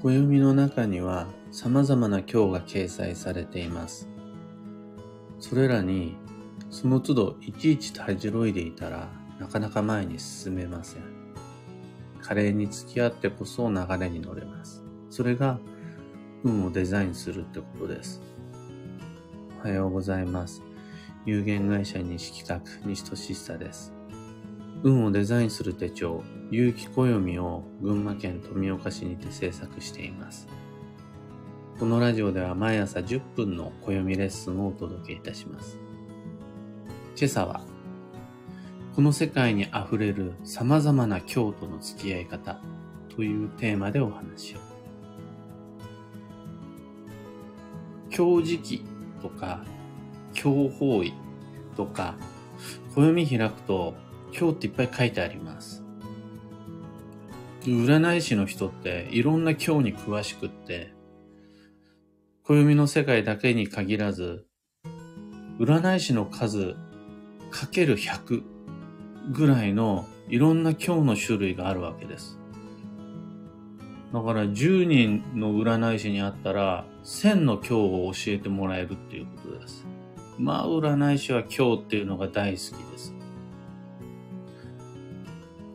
暦の中には様々な今日が掲載されています。それらにその都度いちいちたじろいでいたらなかなか前に進めません。華麗に付き合ってこそ流れに乗れます。それが運をデザインするってことです。おはようございます。有限会社西企画西俊久です。運をデザインする手帳、有機暦を群馬県富岡市にて制作しています。このラジオでは毎朝10分の暦レッスンをお届けいたします。今朝は、この世界に溢れる様々な京都の付き合い方というテーマでお話を。京時期とか、京方位とか、暦開くと今日っていっぱい書いてあります。占い師の人っていろんな今日に詳しくって、暦の世界だけに限らず、占い師の数かける100ぐらいのいろんな今日の種類があるわけです。だから10人の占い師に会ったら1000の今日を教えてもらえるっていうことです。まあ占い師は今日っていうのが大好きです。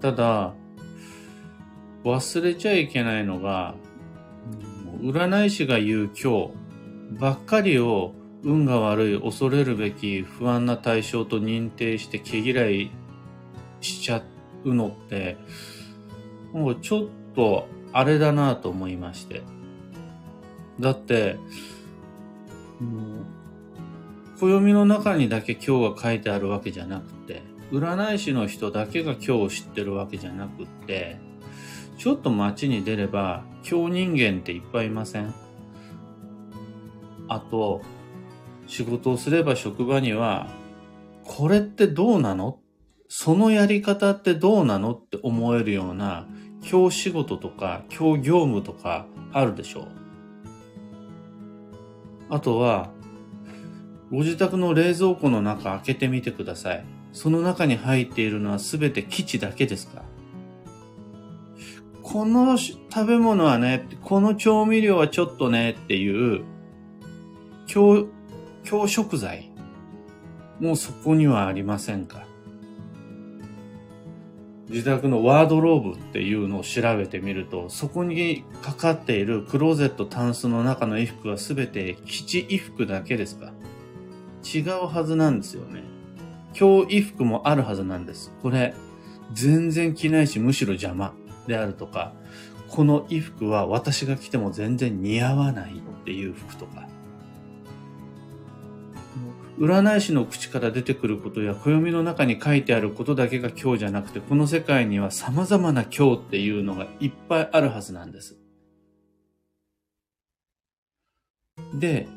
ただ、忘れちゃいけないのが、占い師が言う今日ばっかりを運が悪い、恐れるべき不安な対象と認定して毛嫌いしちゃうのって、もうちょっとあれだなと思いまして。だって、暦の中にだけ今日が書いてあるわけじゃなくて、占い師の人だけが今日知ってるわけじゃなくって、ちょっと街に出れば、今日人間っていっぱいいません？あと、仕事をすれば職場には、これってどうなの？そのやり方ってどうなのって思えるような、今日仕事とか、今日業務とかあるでしょう。あとは、ご自宅の冷蔵庫の中開けてみてください。その中に入っているのはすべて基地だけですか？この食べ物はね、この調味料はちょっとねっていう、今日、食材。もうそこにはありませんか？自宅のワードローブっていうのを調べてみると、そこにかかっているクローゼットタンスの中の衣服はすべて基地衣服だけですか？違うはずなんですよね。今日衣服もあるはずなんです。これ、全然着ないし、むしろ邪魔であるとか、この衣服は私が着ても全然似合わないっていう服とか。占い師の口から出てくることや暦の中に書いてあることだけが今日じゃなくて、この世界には様々な今日っていうのがいっぱいあるはずなんです。で、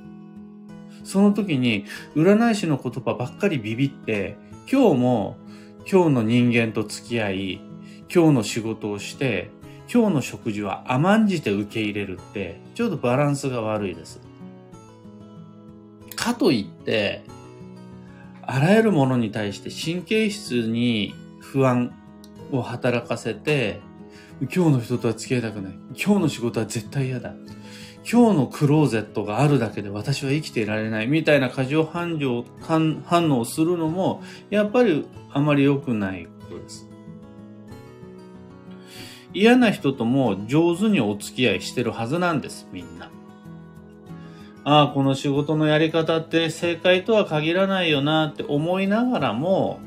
その時に占い師の言葉ばっかりビビって、今日も今日の人間と付き合い、今日の仕事をして、今日の食事は甘んじて受け入れるって、ちょっとバランスが悪いです。かといって、あらゆるものに対して神経質に不安を働かせて、今日の人とは付き合いたくない。今日の仕事は絶対嫌だ。今日のクローゼットがあるだけで私は生きていられないみたいな過剰反応反応するのもやっぱりあまり良くないことです。嫌な人とも上手にお付き合いしてるはずなんです、みんな。ああ、この仕事のやり方って正解とは限らないよなって思いながらも、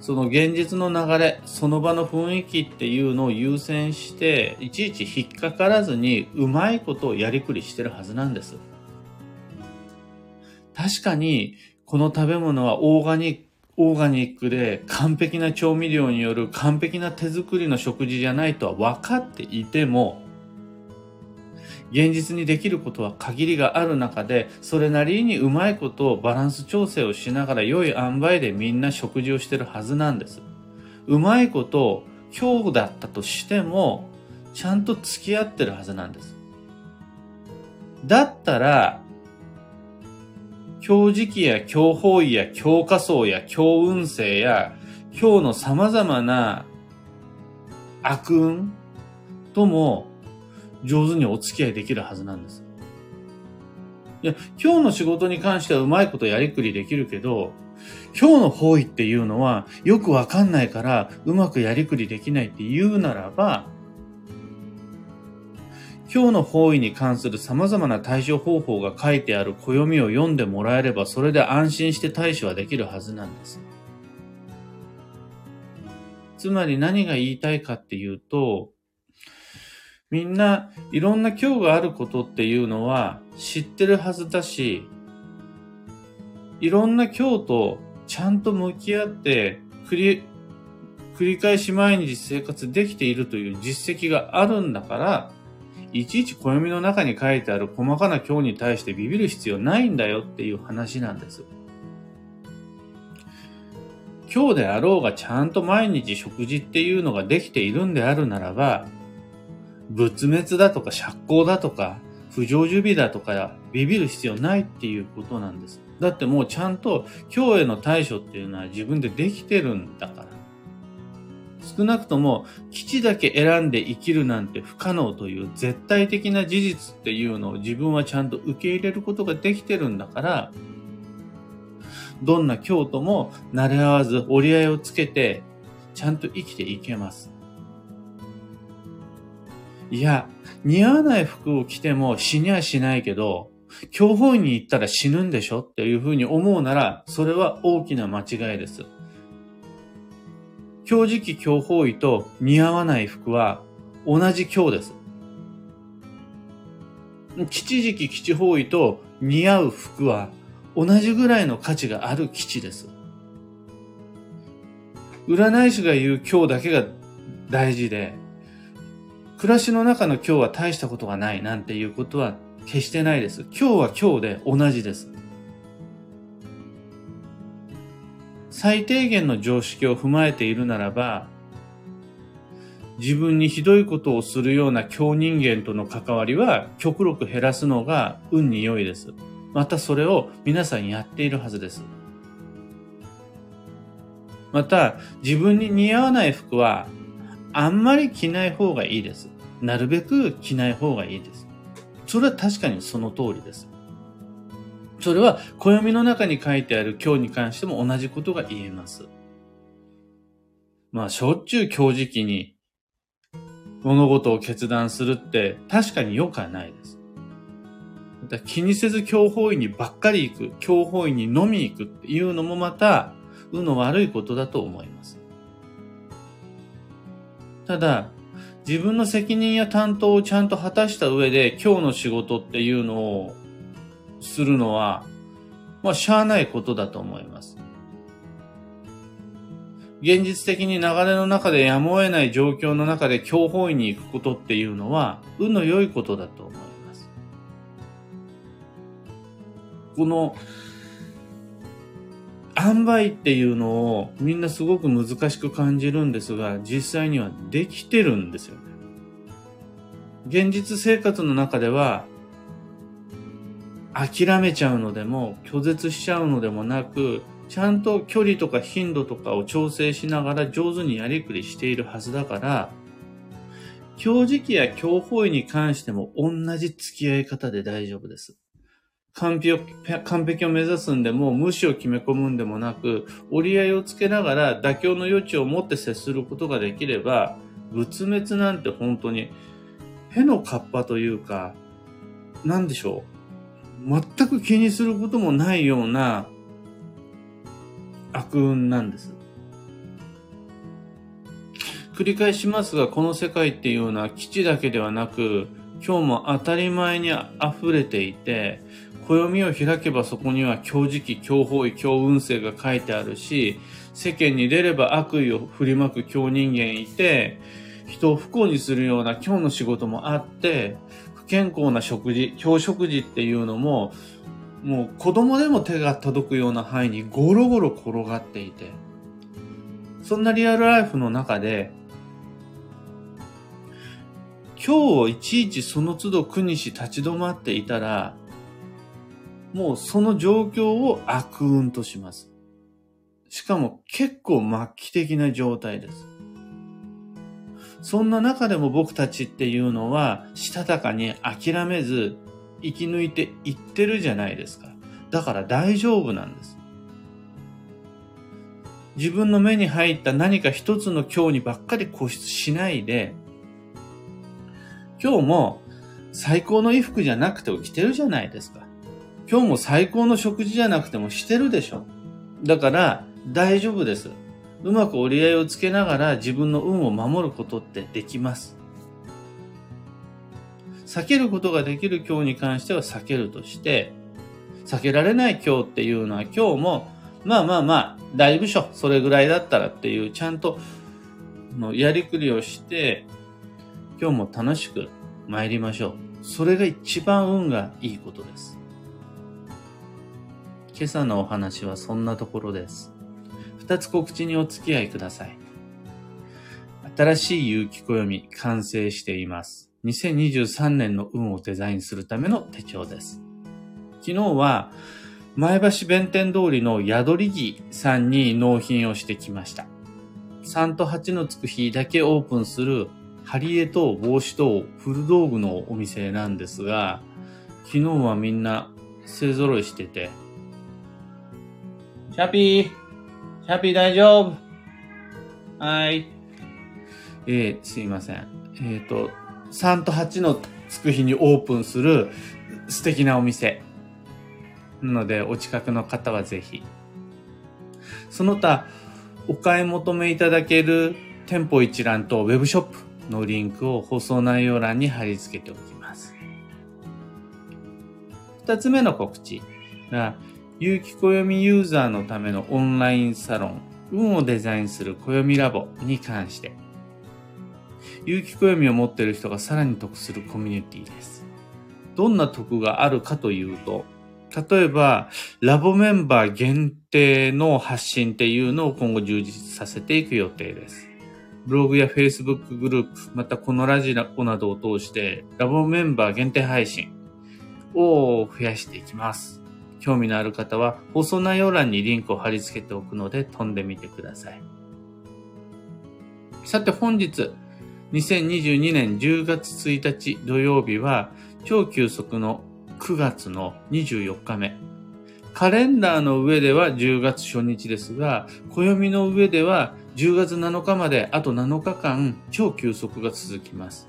その現実の流れ、その場の雰囲気っていうのを優先して、いちいち引っかからずにうまいことをやりくりしてるはずなんです。確かに、この食べ物はオーガニック、オーガニックで完璧な調味料による完璧な手作りの食事じゃないとは分かっていても、現実にできることは限りがある中で、それなりにうまいことをバランス調整をしながら良い塩梅でみんな食事をしてるはずなんです。うまいこと、今日だったとしても、ちゃんと付き合ってるはずなんです。だったら、今日時期や今日方位や今日仮想や今日運勢や今日の様々な悪運とも上手にお付き合いできるはずなんです。いや、今日の仕事に関してはうまいことやりくりできるけど、今日の方位っていうのはよくわかんないからうまくやりくりできないって言うならば、今日の方位に関する様々な対処方法が書いてある暦を読んでもらえればそれで安心して対処はできるはずなんです。つまり何が言いたいかっていうと、みんないろんな今日があることっていうのは知ってるはずだし、いろんな今日とちゃんと向き合って繰り、繰り返し毎日生活できているという実績があるんだから、いちいち暦の中に書いてある細かな今日に対してビビる必要ないんだよっていう話なんです。今日であろうがちゃんと毎日食事っていうのができているんであるならば、仏滅だとか釈光だとか、不常受備だとか、ビビる必要ないっていうことなんです。だってもうちゃんと今日への対処っていうのは自分でできてるんだから。少なくとも基地だけ選んで生きるなんて不可能という絶対的な事実っていうのを自分はちゃんと受け入れることができてるんだから、どんな京都も慣れ合わず折り合いをつけて、ちゃんと生きていけます。いや、似合わない服を着ても死にはしないけど、教法院に行ったら死ぬんでしょっていうふうに思うなら、それは大きな間違いです。今日時期教法医と似合わない服は同じ今日です。吉時期吉法医と似合う服は同じぐらいの価値がある基地です。占い師が言う今日だけが大事で、暮らしの中の今日は大したことがないなんていうことは決してないです。今日は今日で同じです。最低限の常識を踏まえているならば、自分にひどいことをするような強人間との関わりは極力減らすのが運に良いです。またそれを皆さんやっているはずです。また、自分に似合わない服は、あんまり着ない方がいいです。なるべく着ない方がいいです。それは確かにその通りです。それは暦の中に書いてある今日に関しても同じことが言えます。まあ、しょっちゅう今日時期に物事を決断するって確かに良くはないです。だ気にせず強法医にばっかり行く、強法医に飲み行くっていうのもまた、運の悪いことだと思います。ただ、自分の責任や担当をちゃんと果たした上で今日の仕事っていうのをするのは、まあ、しゃあないことだと思います。現実的に流れの中でやむを得ない状況の中で強法医に行くことっていうのは、運の良いことだと思います。この、塩梅っていうのをみんなすごく難しく感じるんですが、実際にはできてるんですよね。現実生活の中では、諦めちゃうのでも、拒絶しちゃうのでもなく、ちゃんと距離とか頻度とかを調整しながら上手にやりくりしているはずだから、強磁気や強法医に関しても同じ付き合い方で大丈夫です。完璧を、完璧を目指すんでも、無視を決め込むんでもなく、折り合いをつけながら妥協の余地を持って接することができれば、仏滅なんて本当に、へのカッパというか、なんでしょう。全く気にすることもないような悪運なんです。繰り返しますが、この世界っていうのは基地だけではなく、今日も当たり前に溢れていて、暦を開けばそこには強時期、強法医、強運勢が書いてあるし、世間に出れば悪意を振りまく強人間いて、人を不幸にするような今日の仕事もあって、不健康な食事、強食事っていうのも、もう子供でも手が届くような範囲にゴロゴロ転がっていて、そんなリアルライフの中で、今日をいちいちその都度苦にし立ち止まっていたら、もうその状況を悪運とします。しかも結構末期的な状態です。そんな中でも僕たちっていうのは、したたかに諦めず、生き抜いていってるじゃないですか。だから大丈夫なんです。自分の目に入った何か一つの今日にばっかり固執しないで、今日も最高の衣服じゃなくても着てるじゃないですか。今日も最高の食事じゃなくてもしてるでしょ。だから大丈夫です。うまく折り合いをつけながら自分の運を守ることってできます。避けることができる今日に関しては避けるとして、避けられない今日っていうのは今日も、まあまあまあ、大丈夫しょ。それぐらいだったらっていう、ちゃんと、のやりくりをして、今日も楽しく参りましょう。それが一番運がいいことです。今朝のお話はそんなところです。二つ告知にお付き合いください。新しい有機暦完成しています。2023年の運をデザインするための手帳です。昨日は前橋弁天通りの宿り木さんに納品をしてきました。3と8のつく日だけオープンするハリエと帽子と古道具のお店なんですが、昨日はみんな勢揃いしてて、シャピーシャピー大丈夫はい。えー、すいません。えっ、ー、と、3と8のつく日にオープンする素敵なお店。なので、お近くの方はぜひ。その他、お買い求めいただける店舗一覧とウェブショップのリンクを放送内容欄に貼り付けておきます。二つ目の告知が、有機暦ユーザーのためのオンラインサロン、運をデザインする暦ラボに関して、有機暦を持っている人がさらに得するコミュニティです。どんな得があるかというと、例えば、ラボメンバー限定の発信っていうのを今後充実させていく予定です。ブログや Facebook グループ、またこのラジオなどを通して、ラボメンバー限定配信を増やしていきます。興味のある方は放送内容欄にリンクを貼り付けておくので飛んでみてください。さて本日、2022年10月1日土曜日は超急速の9月の24日目。カレンダーの上では10月初日ですが、暦の上では10月7日まであと7日間超休息が続きます。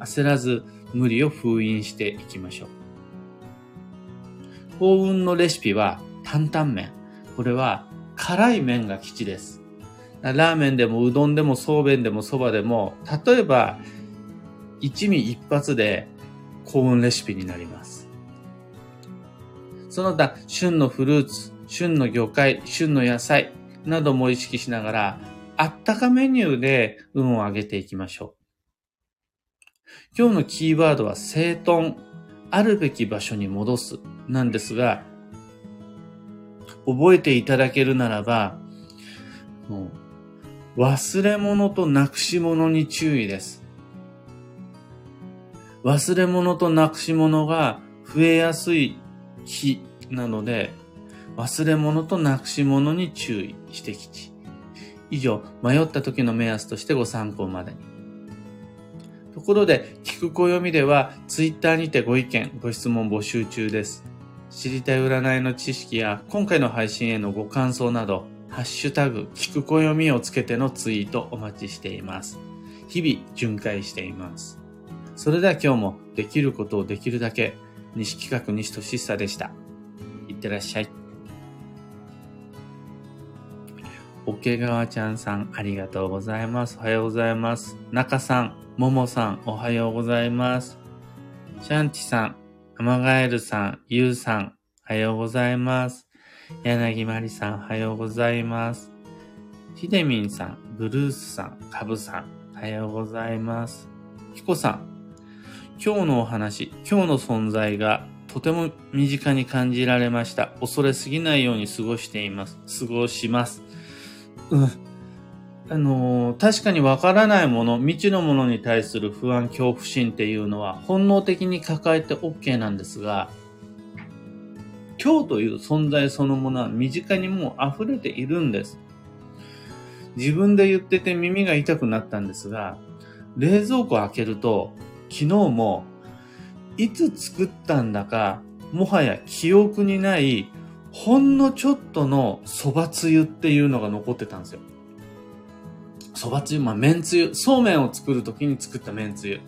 焦らず無理を封印していきましょう。幸運のレシピは担々麺。これは辛い麺が基地です。ラーメンでもうどんでもそうめんでもそばでも、例えば一味一発で幸運レシピになります。その他、旬のフルーツ、旬の魚介、旬の野菜なども意識しながら、あったかメニューで運を上げていきましょう。今日のキーワードは整頓、あるべき場所に戻すなんですが、覚えていただけるならば、もう忘れ物となくし物に注意です。忘れ物となくし物が増えやすい日なので、忘れ物となくし物に注意してきち。以上、迷った時の目安としてご参考までに。ところで、聞く暦では、ツイッターにてご意見、ご質問募集中です。知りたい占いの知識や、今回の配信へのご感想など、ハッシュタグ、聞く暦をつけてのツイートお待ちしています。日々巡回しています。それでは今日もできることをできるだけ西企画西俊久でした。いってらっしゃい。桶川ちゃんさん、ありがとうございます。おはようございます。中さん、ももさん、おはようございます。シャンチさん、アマガエルさん、ゆうさん、おはようございます。柳まりさん、おはようございます。ひでみんさん、ブルースさん、かぶさん、おはようございます。ひこさん、今日のお話、今日の存在がとても身近に感じられました。恐れすぎないように過ごしています。過ごします。うん。あのー、確かにわからないもの、未知のものに対する不安、恐怖心っていうのは本能的に抱えて OK なんですが、今日という存在そのものは身近にもう溢れているんです。自分で言ってて耳が痛くなったんですが、冷蔵庫開けると、昨日も、いつ作ったんだか、もはや記憶にない、ほんのちょっとの蕎麦つゆっていうのが残ってたんですよ。蕎麦つゆ、まあ、麺つゆ、そうめんを作るときに作った麺つゆ。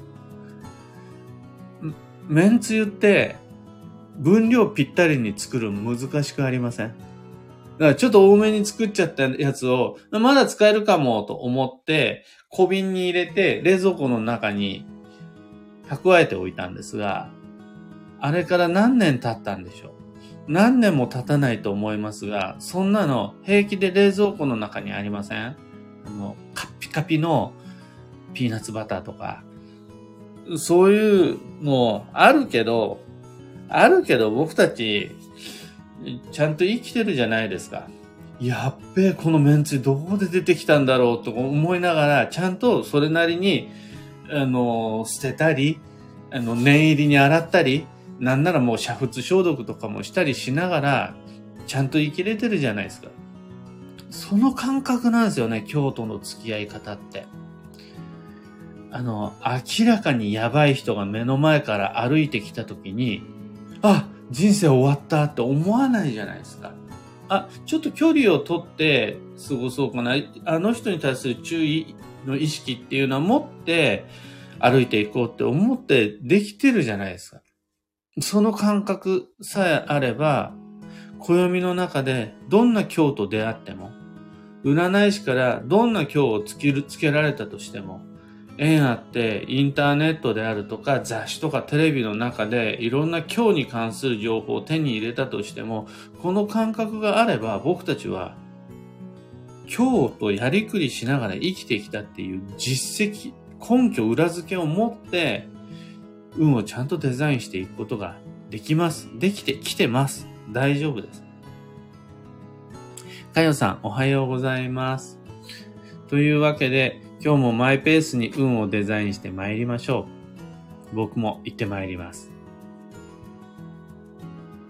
麺つゆって、分量ぴったりに作る難しくありません？だからちょっと多めに作っちゃったやつを、まだ使えるかもと思って、小瓶に入れて冷蔵庫の中に蓄えておいたんですが、あれから何年経ったんでしょう？何年も経たないと思いますが、そんなの平気で冷蔵庫の中にありません？あの、カッピカピのピーナッツバターとか、そういうのあるけど、あるけど僕たち、ちゃんと生きてるじゃないですか。やっべえ、このメンツどこで出てきたんだろうと思いながら、ちゃんとそれなりに、あの、捨てたり、あの、念入りに洗ったり、なんならもう煮沸消毒とかもしたりしながら、ちゃんと生きれてるじゃないですか。その感覚なんですよね、京都の付き合い方って。あの、明らかにやばい人が目の前から歩いてきた時に、あ、人生終わったって思わないじゃないですか。あ、ちょっと距離をとって過ごそうかな。あの人に対する注意の意識っていうのは持って歩いていこうって思ってできてるじゃないですか。その感覚さえあれば、暦の中でどんな今日と出会っても、占い師からどんな今日をつける、つけられたとしても、縁あってインターネットであるとか雑誌とかテレビの中でいろんな今日に関する情報を手に入れたとしても、この感覚があれば僕たちは今日とやりくりしながら生きてきたっていう実績、根拠、裏付けを持って運をちゃんとデザインしていくことができます。できてきてます。大丈夫です。かよさん、おはようございます。というわけで、今日もマイペースに運をデザインして参りましょう。僕も行って参ります。